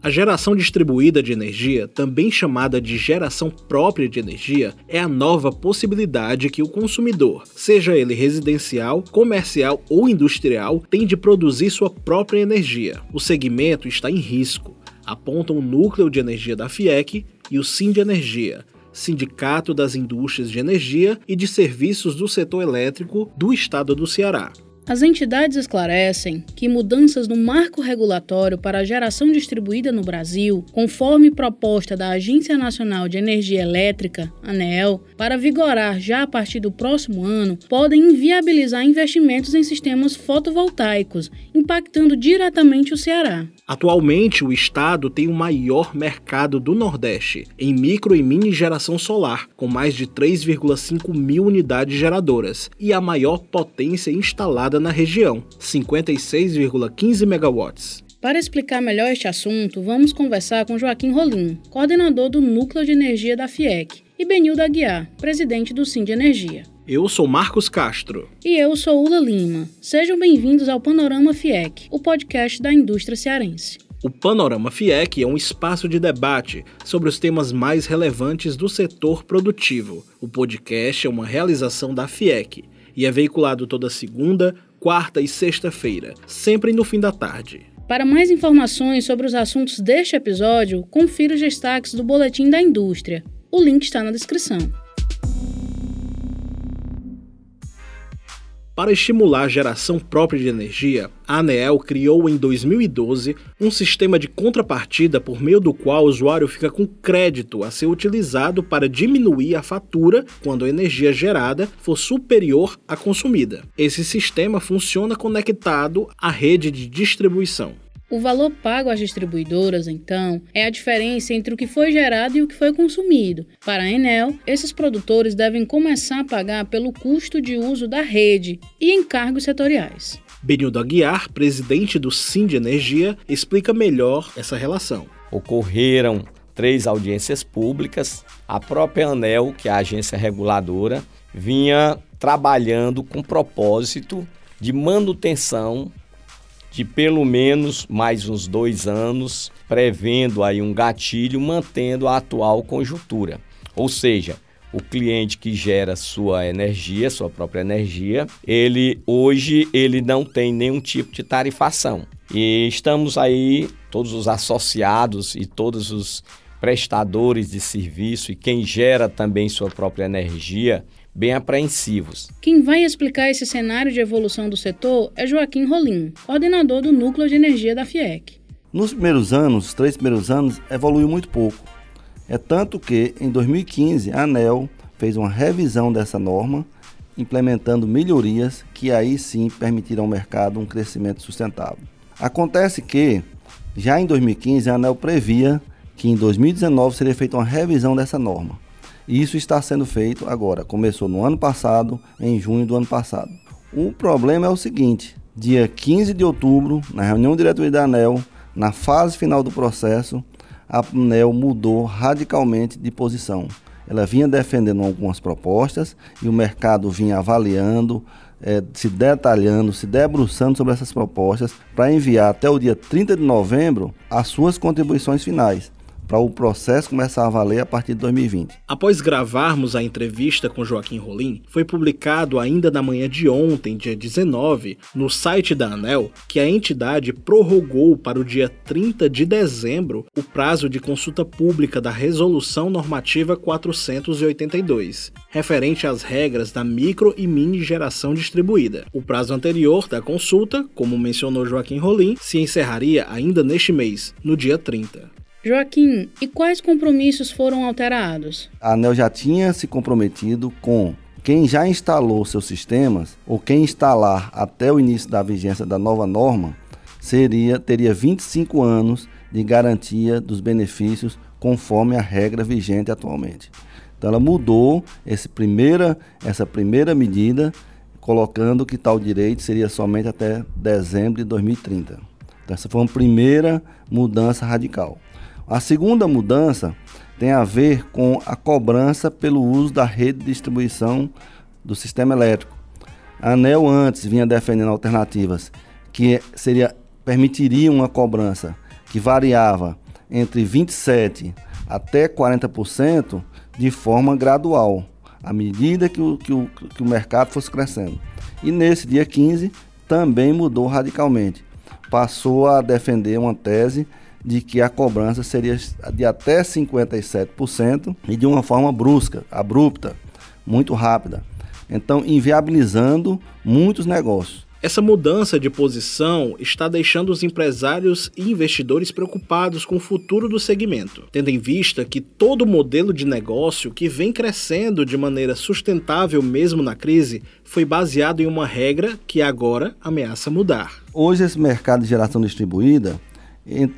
A geração distribuída de energia, também chamada de geração própria de energia, é a nova possibilidade que o consumidor, seja ele residencial, comercial ou industrial, tem de produzir sua própria energia. O segmento está em risco, apontam o núcleo de energia da FIEC e o Sim de Energia, Sindicato das Indústrias de Energia e de Serviços do Setor Elétrico do Estado do Ceará. As entidades esclarecem que mudanças no marco regulatório para a geração distribuída no Brasil, conforme proposta da Agência Nacional de Energia Elétrica, ANEEL, para vigorar já a partir do próximo ano, podem inviabilizar investimentos em sistemas fotovoltaicos, impactando diretamente o Ceará. Atualmente, o estado tem o maior mercado do Nordeste em micro e mini geração solar, com mais de 3,5 mil unidades geradoras, e a maior potência instalada na região, 56,15 megawatts. Para explicar melhor este assunto, vamos conversar com Joaquim Rolim, coordenador do Núcleo de Energia da FIEC, e Benilda Aguiar, presidente do Sim de Energia. Eu sou Marcos Castro. E eu sou Ula Lima. Sejam bem-vindos ao Panorama FIEC, o podcast da indústria cearense. O Panorama FIEC é um espaço de debate sobre os temas mais relevantes do setor produtivo. O podcast é uma realização da FIEC e é veiculado toda segunda, quarta e sexta-feira, sempre no fim da tarde. Para mais informações sobre os assuntos deste episódio, confira os destaques do Boletim da Indústria. O link está na descrição. Para estimular a geração própria de energia, a ANEEL criou em 2012 um sistema de contrapartida por meio do qual o usuário fica com crédito a ser utilizado para diminuir a fatura quando a energia gerada for superior à consumida. Esse sistema funciona conectado à rede de distribuição. O valor pago às distribuidoras, então, é a diferença entre o que foi gerado e o que foi consumido. Para a Enel, esses produtores devem começar a pagar pelo custo de uso da rede e encargos setoriais. Benildo Aguiar, presidente do Sim de Energia, explica melhor essa relação. Ocorreram três audiências públicas. A própria ANEL, que é a agência reguladora, vinha trabalhando com propósito de manutenção de pelo menos mais uns dois anos, prevendo aí um gatilho, mantendo a atual conjuntura. Ou seja, o cliente que gera sua energia, sua própria energia, ele hoje ele não tem nenhum tipo de tarifação. E estamos aí todos os associados e todos os prestadores de serviço e quem gera também sua própria energia bem apreensivos. Quem vai explicar esse cenário de evolução do setor é Joaquim Rolim, coordenador do Núcleo de Energia da FIEC. Nos primeiros anos, os três primeiros anos, evoluiu muito pouco. É tanto que, em 2015, a ANEL fez uma revisão dessa norma, implementando melhorias que aí sim permitiram ao mercado um crescimento sustentável. Acontece que, já em 2015, a ANEL previa que em 2019 seria feita uma revisão dessa norma. Isso está sendo feito agora. Começou no ano passado, em junho do ano passado. O problema é o seguinte: dia 15 de outubro, na reunião diretoria da ANEL, na fase final do processo, a ANEL mudou radicalmente de posição. Ela vinha defendendo algumas propostas e o mercado vinha avaliando, é, se detalhando, se debruçando sobre essas propostas para enviar até o dia 30 de novembro as suas contribuições finais para o processo começar a valer a partir de 2020. Após gravarmos a entrevista com Joaquim Rolim, foi publicado ainda na manhã de ontem, dia 19, no site da ANEL, que a entidade prorrogou para o dia 30 de dezembro o prazo de consulta pública da Resolução Normativa 482, referente às regras da micro e mini geração distribuída. O prazo anterior da consulta, como mencionou Joaquim Rolim, se encerraria ainda neste mês, no dia 30. Joaquim, e quais compromissos foram alterados? A ANEL já tinha se comprometido com quem já instalou seus sistemas ou quem instalar até o início da vigência da nova norma seria teria 25 anos de garantia dos benefícios conforme a regra vigente atualmente. Então ela mudou esse primeira, essa primeira medida, colocando que tal direito seria somente até dezembro de 2030. Então essa foi uma primeira mudança radical. A segunda mudança tem a ver com a cobrança pelo uso da rede de distribuição do sistema elétrico. A ANEL antes vinha defendendo alternativas que seria permitiria uma cobrança que variava entre 27% até 40% de forma gradual, à medida que o, que, o, que o mercado fosse crescendo. E nesse dia 15 também mudou radicalmente. Passou a defender uma tese de que a cobrança seria de até 57% e de uma forma brusca, abrupta, muito rápida. Então, inviabilizando muitos negócios. Essa mudança de posição está deixando os empresários e investidores preocupados com o futuro do segmento, tendo em vista que todo modelo de negócio que vem crescendo de maneira sustentável mesmo na crise foi baseado em uma regra que agora ameaça mudar. Hoje, esse mercado de geração distribuída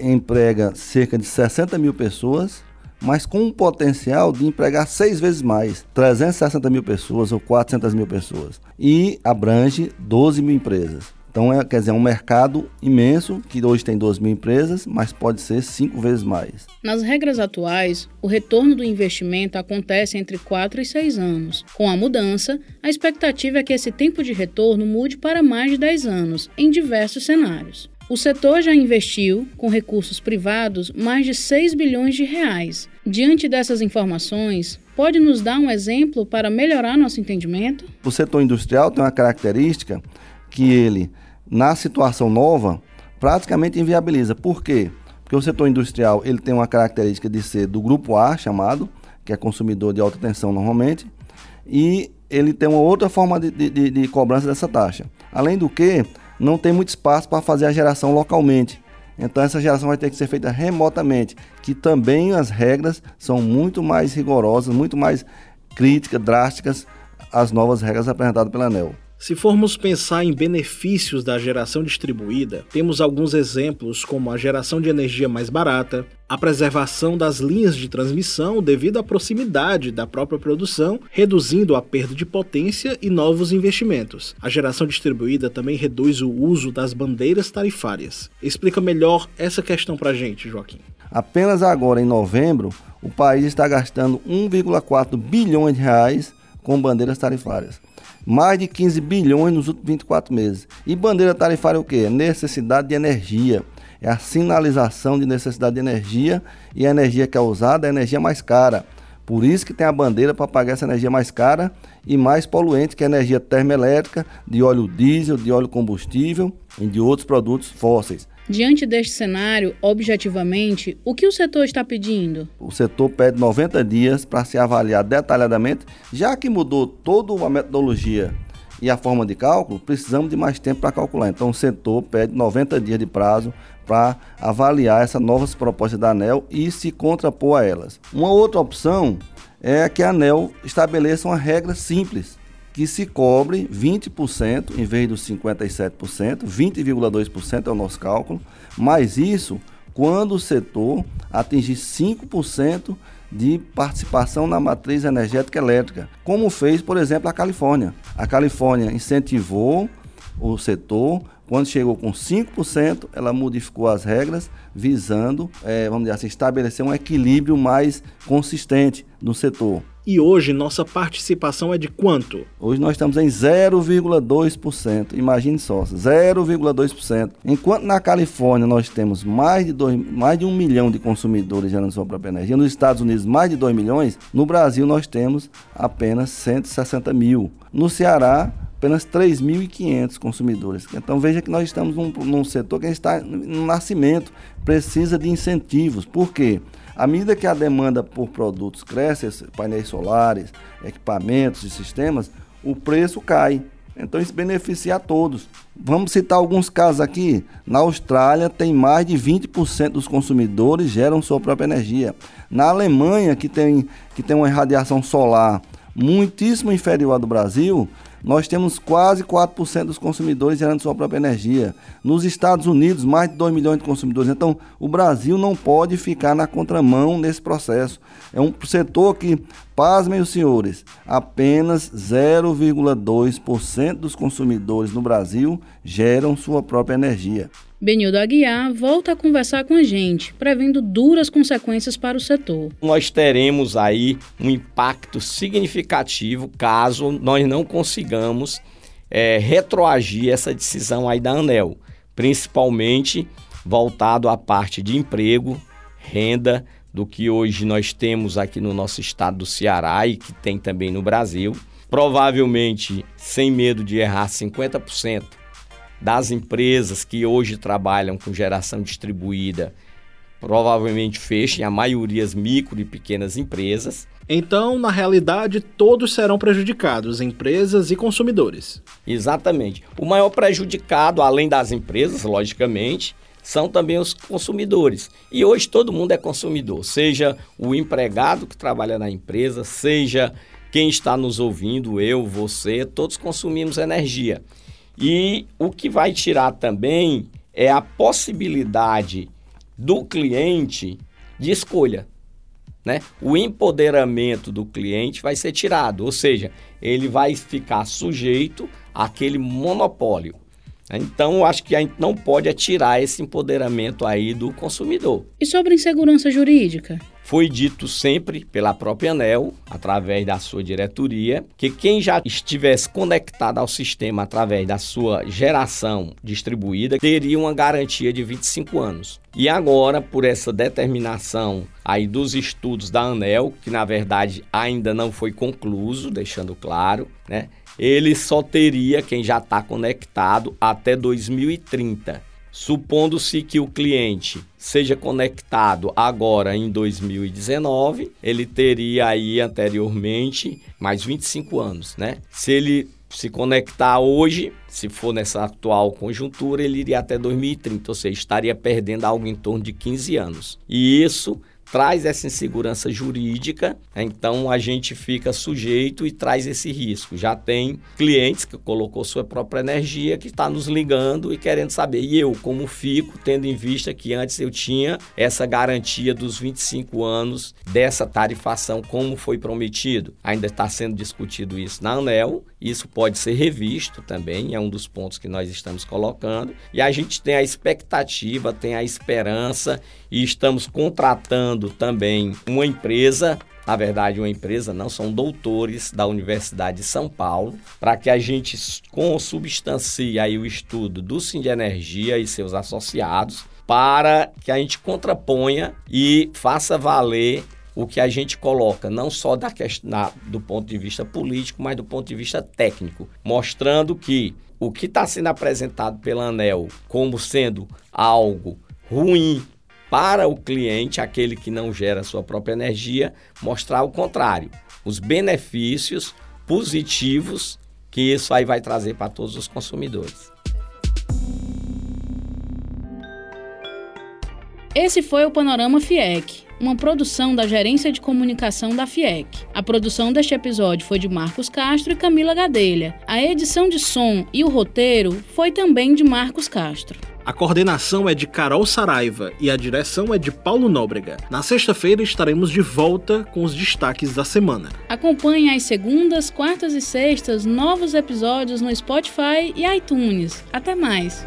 emprega cerca de 60 mil pessoas mas com um potencial de empregar seis vezes mais, 360 mil pessoas ou 400 mil pessoas, e abrange 12 mil empresas. Então, é, quer dizer, é um mercado imenso, que hoje tem 12 mil empresas, mas pode ser cinco vezes mais. Nas regras atuais, o retorno do investimento acontece entre 4 e 6 anos. Com a mudança, a expectativa é que esse tempo de retorno mude para mais de 10 anos, em diversos cenários. O setor já investiu, com recursos privados, mais de 6 bilhões de reais. Diante dessas informações, pode nos dar um exemplo para melhorar nosso entendimento? O setor industrial tem uma característica que ele, na situação nova, praticamente inviabiliza. Por quê? Porque o setor industrial ele tem uma característica de ser do grupo A, chamado, que é consumidor de alta tensão normalmente, e ele tem uma outra forma de, de, de cobrança dessa taxa. Além do que, não tem muito espaço para fazer a geração localmente. Então essa geração vai ter que ser feita remotamente, que também as regras são muito mais rigorosas, muito mais críticas, drásticas às novas regras apresentadas pela ANEL. Se formos pensar em benefícios da geração distribuída, temos alguns exemplos como a geração de energia mais barata, a preservação das linhas de transmissão devido à proximidade da própria produção, reduzindo a perda de potência e novos investimentos. A geração distribuída também reduz o uso das bandeiras tarifárias. Explica melhor essa questão para a gente, Joaquim. Apenas agora, em novembro, o país está gastando 1,4 bilhões de reais com bandeiras tarifárias mais de 15 bilhões nos últimos 24 meses. E bandeira tarifária é o quê? Necessidade de energia. É a sinalização de necessidade de energia e a energia que é usada é a energia mais cara. Por isso que tem a bandeira para pagar essa energia mais cara e mais poluente, que é a energia termoelétrica, de óleo diesel, de óleo combustível e de outros produtos fósseis. Diante deste cenário, objetivamente, o que o setor está pedindo? O setor pede 90 dias para se avaliar detalhadamente, já que mudou toda a metodologia e a forma de cálculo, precisamos de mais tempo para calcular. Então, o setor pede 90 dias de prazo para avaliar essas novas propostas da ANEL e se contrapor a elas. Uma outra opção é que a ANEL estabeleça uma regra simples que se cobre 20% em vez dos 57%, 20,2% é o nosso cálculo, mas isso quando o setor atingir 5% de participação na matriz energética elétrica, como fez, por exemplo, a Califórnia. A Califórnia incentivou o setor, quando chegou com 5%, ela modificou as regras, visando, é, vamos dizer assim, estabelecer um equilíbrio mais consistente no setor. E hoje nossa participação é de quanto? Hoje nós estamos em 0,2%. Imagine só, 0,2%. Enquanto na Califórnia nós temos mais de, dois, mais de um milhão de consumidores gerando sua própria energia, nos Estados Unidos mais de 2 milhões, no Brasil nós temos apenas 160 mil. No Ceará, apenas 3.500 consumidores. Então veja que nós estamos num, num setor que está no nascimento, precisa de incentivos. Por quê? À medida que a demanda por produtos cresce, painéis solares, equipamentos e sistemas, o preço cai. Então isso beneficia a todos. Vamos citar alguns casos aqui. Na Austrália tem mais de 20% dos consumidores geram sua própria energia. Na Alemanha, que tem, que tem uma irradiação solar muitíssimo inferior à do Brasil, nós temos quase 4% dos consumidores gerando sua própria energia. Nos Estados Unidos, mais de 2 milhões de consumidores. Então, o Brasil não pode ficar na contramão nesse processo. É um setor que, pasmem os senhores, apenas 0,2% dos consumidores no Brasil geram sua própria energia. Benildo Aguiar volta a conversar com a gente, prevendo duras consequências para o setor. Nós teremos aí um impacto significativo caso nós não consigamos é, retroagir essa decisão aí da ANEL, principalmente voltado à parte de emprego, renda do que hoje nós temos aqui no nosso estado do Ceará e que tem também no Brasil. Provavelmente, sem medo de errar, 50% das empresas que hoje trabalham com geração distribuída provavelmente fechem, a maioria as micro e pequenas empresas. Então, na realidade, todos serão prejudicados, empresas e consumidores. Exatamente. O maior prejudicado, além das empresas, logicamente, são também os consumidores. E hoje todo mundo é consumidor, seja o empregado que trabalha na empresa, seja quem está nos ouvindo, eu, você, todos consumimos energia. E o que vai tirar também é a possibilidade do cliente de escolha. Né? O empoderamento do cliente vai ser tirado, ou seja, ele vai ficar sujeito àquele monopólio. Então, eu acho que a gente não pode atirar esse empoderamento aí do consumidor. E sobre insegurança jurídica? Foi dito sempre pela própria ANEL, através da sua diretoria, que quem já estivesse conectado ao sistema através da sua geração distribuída teria uma garantia de 25 anos. E agora, por essa determinação aí dos estudos da ANEL, que na verdade ainda não foi concluído, deixando claro, né? Ele só teria quem já está conectado até 2030. Supondo-se que o cliente seja conectado agora em 2019, ele teria aí anteriormente mais 25 anos, né? Se ele se conectar hoje, se for nessa atual conjuntura, ele iria até 2030, ou seja, estaria perdendo algo em torno de 15 anos. E isso traz essa insegurança jurídica, então a gente fica sujeito e traz esse risco. Já tem clientes que colocou sua própria energia que está nos ligando e querendo saber, e eu como fico, tendo em vista que antes eu tinha essa garantia dos 25 anos dessa tarifação, como foi prometido. Ainda está sendo discutido isso na ANEL, isso pode ser revisto também, é um dos pontos que nós estamos colocando, e a gente tem a expectativa, tem a esperança e estamos contratando também uma empresa na verdade, uma empresa, não são doutores da Universidade de São Paulo, para que a gente consubstancie aí o estudo do Sim de Energia e seus associados, para que a gente contraponha e faça valer o que a gente coloca, não só da na, do ponto de vista político, mas do ponto de vista técnico, mostrando que o que está sendo apresentado pela ANEL como sendo algo ruim para o cliente, aquele que não gera sua própria energia, mostrar o contrário, os benefícios positivos que isso aí vai trazer para todos os consumidores. Esse foi o Panorama FIEC, uma produção da Gerência de Comunicação da FIEC. A produção deste episódio foi de Marcos Castro e Camila Gadelha. A edição de som e o roteiro foi também de Marcos Castro. A coordenação é de Carol Saraiva e a direção é de Paulo Nóbrega. Na sexta-feira estaremos de volta com os destaques da semana. Acompanhe às segundas, quartas e sextas novos episódios no Spotify e iTunes. Até mais!